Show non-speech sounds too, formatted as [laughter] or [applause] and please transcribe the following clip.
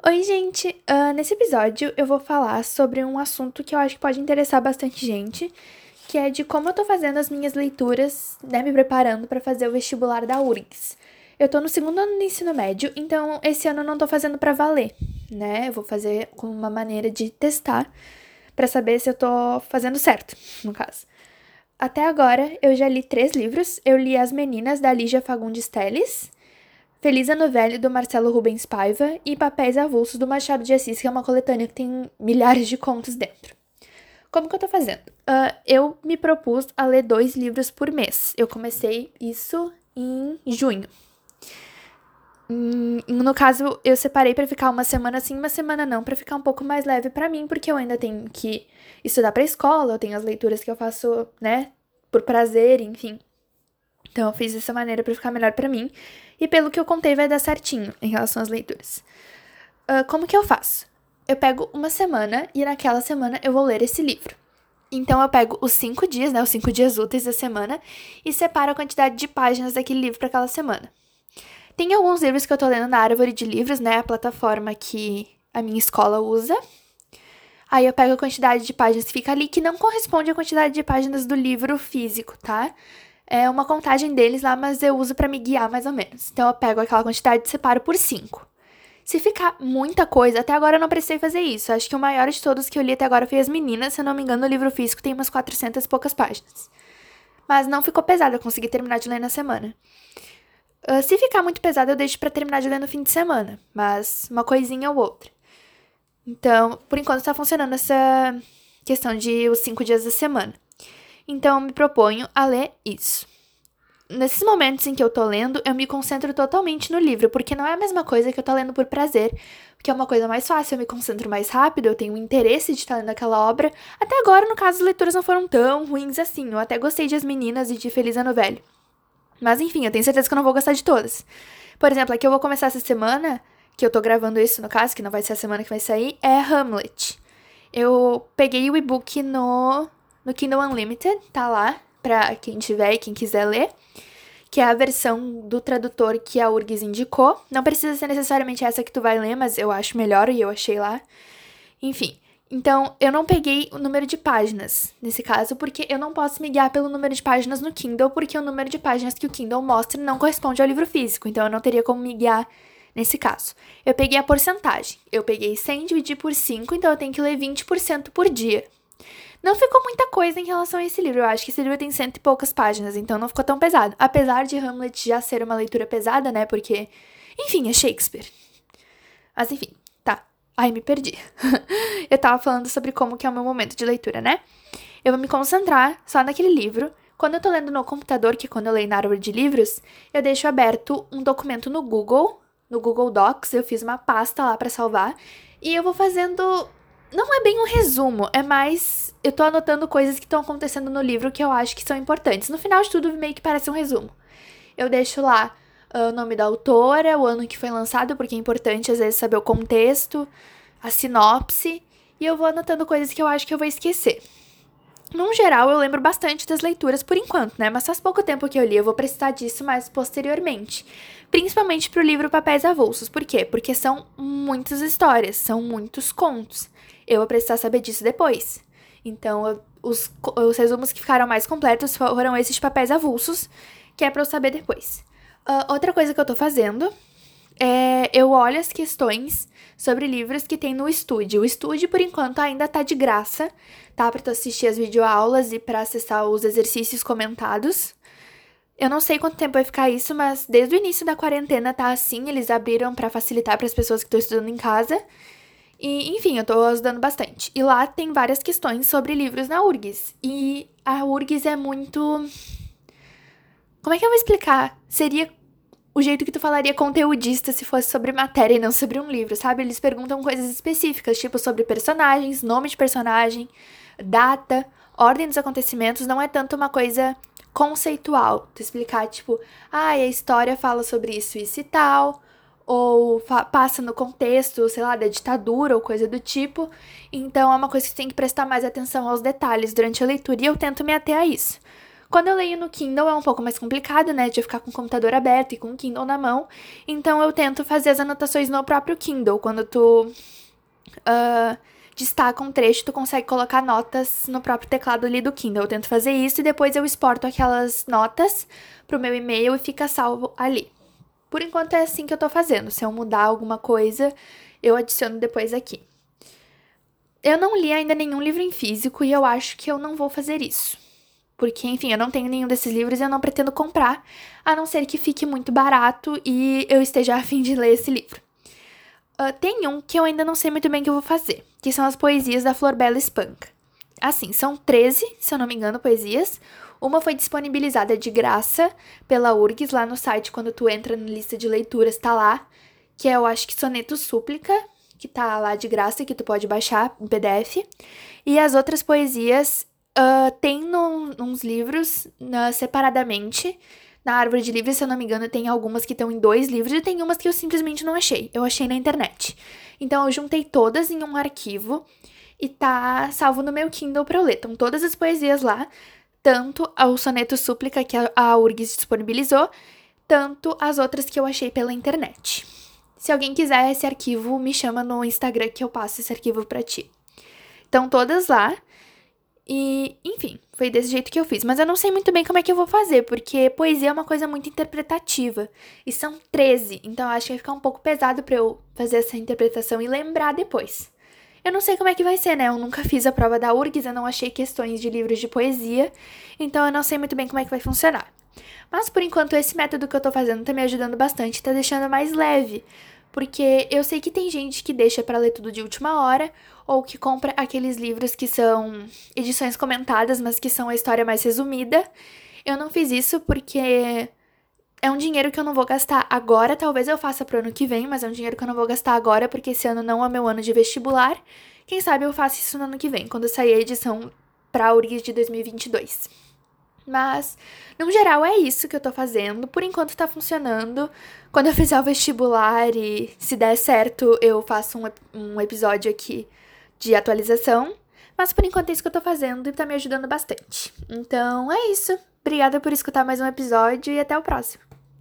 Oi, gente! Uh, nesse episódio eu vou falar sobre um assunto que eu acho que pode interessar bastante gente, que é de como eu tô fazendo as minhas leituras, né, me preparando para fazer o vestibular da URGS. Eu tô no segundo ano do ensino médio, então esse ano eu não tô fazendo para valer, né? Eu vou fazer com uma maneira de testar para saber se eu tô fazendo certo, no caso. Até agora eu já li três livros. Eu li As Meninas da Lígia Fagundes Teles, Feliz Ano Velho do Marcelo Rubens Paiva e Papéis Avulsos do Machado de Assis, que é uma coletânea que tem milhares de contos dentro. Como que eu tô fazendo? Uh, eu me propus a ler dois livros por mês. Eu comecei isso em junho. Hum, no caso, eu separei para ficar uma semana sim, uma semana não, para ficar um pouco mais leve para mim, porque eu ainda tenho que estudar para escola, eu tenho as leituras que eu faço, né, por prazer, enfim. Então eu fiz dessa maneira para ficar melhor para mim, e pelo que eu contei vai dar certinho em relação às leituras. Uh, como que eu faço? Eu pego uma semana e naquela semana eu vou ler esse livro. Então eu pego os cinco dias, né, os cinco dias úteis da semana e separo a quantidade de páginas daquele livro para aquela semana. Tem alguns livros que eu tô lendo na Árvore de Livros, né? A plataforma que a minha escola usa. Aí eu pego a quantidade de páginas que fica ali, que não corresponde à quantidade de páginas do livro físico, tá? É uma contagem deles lá, mas eu uso para me guiar mais ou menos. Então eu pego aquela quantidade e separo por 5. Se ficar muita coisa, até agora eu não precisei fazer isso. Acho que o maior de todos que eu li até agora foi As Meninas. Se eu não me engano, o livro físico tem umas 400 e poucas páginas. Mas não ficou pesado, eu consegui terminar de ler na semana. Uh, se ficar muito pesado, eu deixo para terminar de ler no fim de semana, mas uma coisinha ou outra. Então, por enquanto está funcionando essa questão de os cinco dias da semana. Então, eu me proponho a ler isso. Nesses momentos em que eu tô lendo, eu me concentro totalmente no livro, porque não é a mesma coisa que eu tô lendo por prazer, porque é uma coisa mais fácil, eu me concentro mais rápido, eu tenho interesse de estar lendo aquela obra. Até agora, no caso, as leituras não foram tão ruins assim, eu até gostei de As Meninas e de Feliz Ano Velho. Mas enfim, eu tenho certeza que eu não vou gostar de todas. Por exemplo, aqui eu vou começar essa semana, que eu tô gravando isso no caso, que não vai ser a semana que vai sair, é Hamlet. Eu peguei o e-book no, no Kindle Unlimited, tá lá, pra quem tiver e quem quiser ler. Que é a versão do tradutor que a URGS indicou. Não precisa ser necessariamente essa que tu vai ler, mas eu acho melhor e eu achei lá. Enfim, então, eu não peguei o número de páginas nesse caso, porque eu não posso me guiar pelo número de páginas no Kindle, porque o número de páginas que o Kindle mostra não corresponde ao livro físico, então eu não teria como me guiar nesse caso. Eu peguei a porcentagem. Eu peguei 100 dividir por 5, então eu tenho que ler 20% por dia. Não ficou muita coisa em relação a esse livro. Eu acho que esse livro tem cento e poucas páginas, então não ficou tão pesado. Apesar de Hamlet já ser uma leitura pesada, né? Porque, enfim, é Shakespeare. Mas enfim, Ai, me perdi. [laughs] eu tava falando sobre como que é o meu momento de leitura, né? Eu vou me concentrar só naquele livro. Quando eu tô lendo no computador, que é quando eu leio na árvore de livros, eu deixo aberto um documento no Google, no Google Docs, eu fiz uma pasta lá para salvar, e eu vou fazendo não é bem um resumo, é mais eu tô anotando coisas que estão acontecendo no livro que eu acho que são importantes. No final de tudo, meio que parece um resumo. Eu deixo lá o nome da autora, o ano que foi lançado, porque é importante às vezes saber o contexto, a sinopse, e eu vou anotando coisas que eu acho que eu vou esquecer. Num geral, eu lembro bastante das leituras por enquanto, né? Mas faz pouco tempo que eu li, eu vou precisar disso mais posteriormente. Principalmente pro livro Papéis Avulsos. Por quê? Porque são muitas histórias, são muitos contos. Eu vou precisar saber disso depois. Então, os, os resumos que ficaram mais completos foram esses papéis avulsos, que é pra eu saber depois. Uh, outra coisa que eu tô fazendo é eu olho as questões sobre livros que tem no estúdio. O estúdio, por enquanto, ainda tá de graça, tá? Pra tu assistir as videoaulas e para acessar os exercícios comentados. Eu não sei quanto tempo vai ficar isso, mas desde o início da quarentena tá assim. Eles abriram para facilitar para as pessoas que estão estudando em casa. E, enfim, eu tô ajudando bastante. E lá tem várias questões sobre livros na URGS. E a URGS é muito como é que eu vou explicar? Seria o jeito que tu falaria conteudista se fosse sobre matéria e não sobre um livro, sabe? Eles perguntam coisas específicas, tipo sobre personagens, nome de personagem, data, ordem dos acontecimentos, não é tanto uma coisa conceitual. Tu explicar, tipo, ah, a história fala sobre isso, isso e tal, ou passa no contexto, sei lá, da ditadura ou coisa do tipo. Então é uma coisa que tem que prestar mais atenção aos detalhes durante a leitura e eu tento me ater a isso. Quando eu leio no Kindle é um pouco mais complicado, né? De ficar com o computador aberto e com o Kindle na mão. Então eu tento fazer as anotações no próprio Kindle. Quando tu uh, destaca um trecho, tu consegue colocar notas no próprio teclado ali do Kindle. Eu tento fazer isso e depois eu exporto aquelas notas pro meu e-mail e fica salvo ali. Por enquanto é assim que eu tô fazendo. Se eu mudar alguma coisa, eu adiciono depois aqui. Eu não li ainda nenhum livro em físico e eu acho que eu não vou fazer isso. Porque, enfim, eu não tenho nenhum desses livros e eu não pretendo comprar, a não ser que fique muito barato e eu esteja [laughs] a fim de ler esse livro. Uh, tem um que eu ainda não sei muito bem o que eu vou fazer, que são as poesias da Flor Bela Espanca. Assim, são 13, se eu não me engano, poesias. Uma foi disponibilizada de graça pela URGS lá no site, quando tu entra na lista de leituras, tá lá. Que é, eu acho que Soneto Súplica, que tá lá de graça, que tu pode baixar em PDF. E as outras poesias uh, tem no, uns livros uh, separadamente. Na árvore de livros, se eu não me engano, tem algumas que estão em dois livros e tem umas que eu simplesmente não achei. Eu achei na internet. Então eu juntei todas em um arquivo e tá salvo no meu Kindle pra eu ler. Estão todas as poesias lá, tanto o soneto súplica que a, URGS disponibilizou, tanto as outras que eu achei pela internet. Se alguém quiser esse arquivo, me chama no Instagram que eu passo esse arquivo para ti. Então, todas lá. E, enfim, foi desse jeito que eu fiz. Mas eu não sei muito bem como é que eu vou fazer, porque poesia é uma coisa muito interpretativa. E são 13, então acho que vai ficar um pouco pesado para eu fazer essa interpretação e lembrar depois. Eu não sei como é que vai ser, né? Eu nunca fiz a prova da URGS, eu não achei questões de livros de poesia, então eu não sei muito bem como é que vai funcionar. Mas por enquanto esse método que eu tô fazendo tá me ajudando bastante, tá deixando mais leve, porque eu sei que tem gente que deixa para ler tudo de última hora ou que compra aqueles livros que são edições comentadas, mas que são a história mais resumida. Eu não fiz isso porque é um dinheiro que eu não vou gastar agora, talvez eu faça pro ano que vem, mas é um dinheiro que eu não vou gastar agora porque esse ano não é meu ano de vestibular. Quem sabe eu faço isso no ano que vem, quando sair a edição para URGS de 2022. Mas, no geral, é isso que eu tô fazendo. Por enquanto tá funcionando. Quando eu fizer o vestibular e se der certo, eu faço um, um episódio aqui de atualização. Mas por enquanto é isso que eu tô fazendo e tá me ajudando bastante. Então é isso. Obrigada por escutar mais um episódio e até o próximo.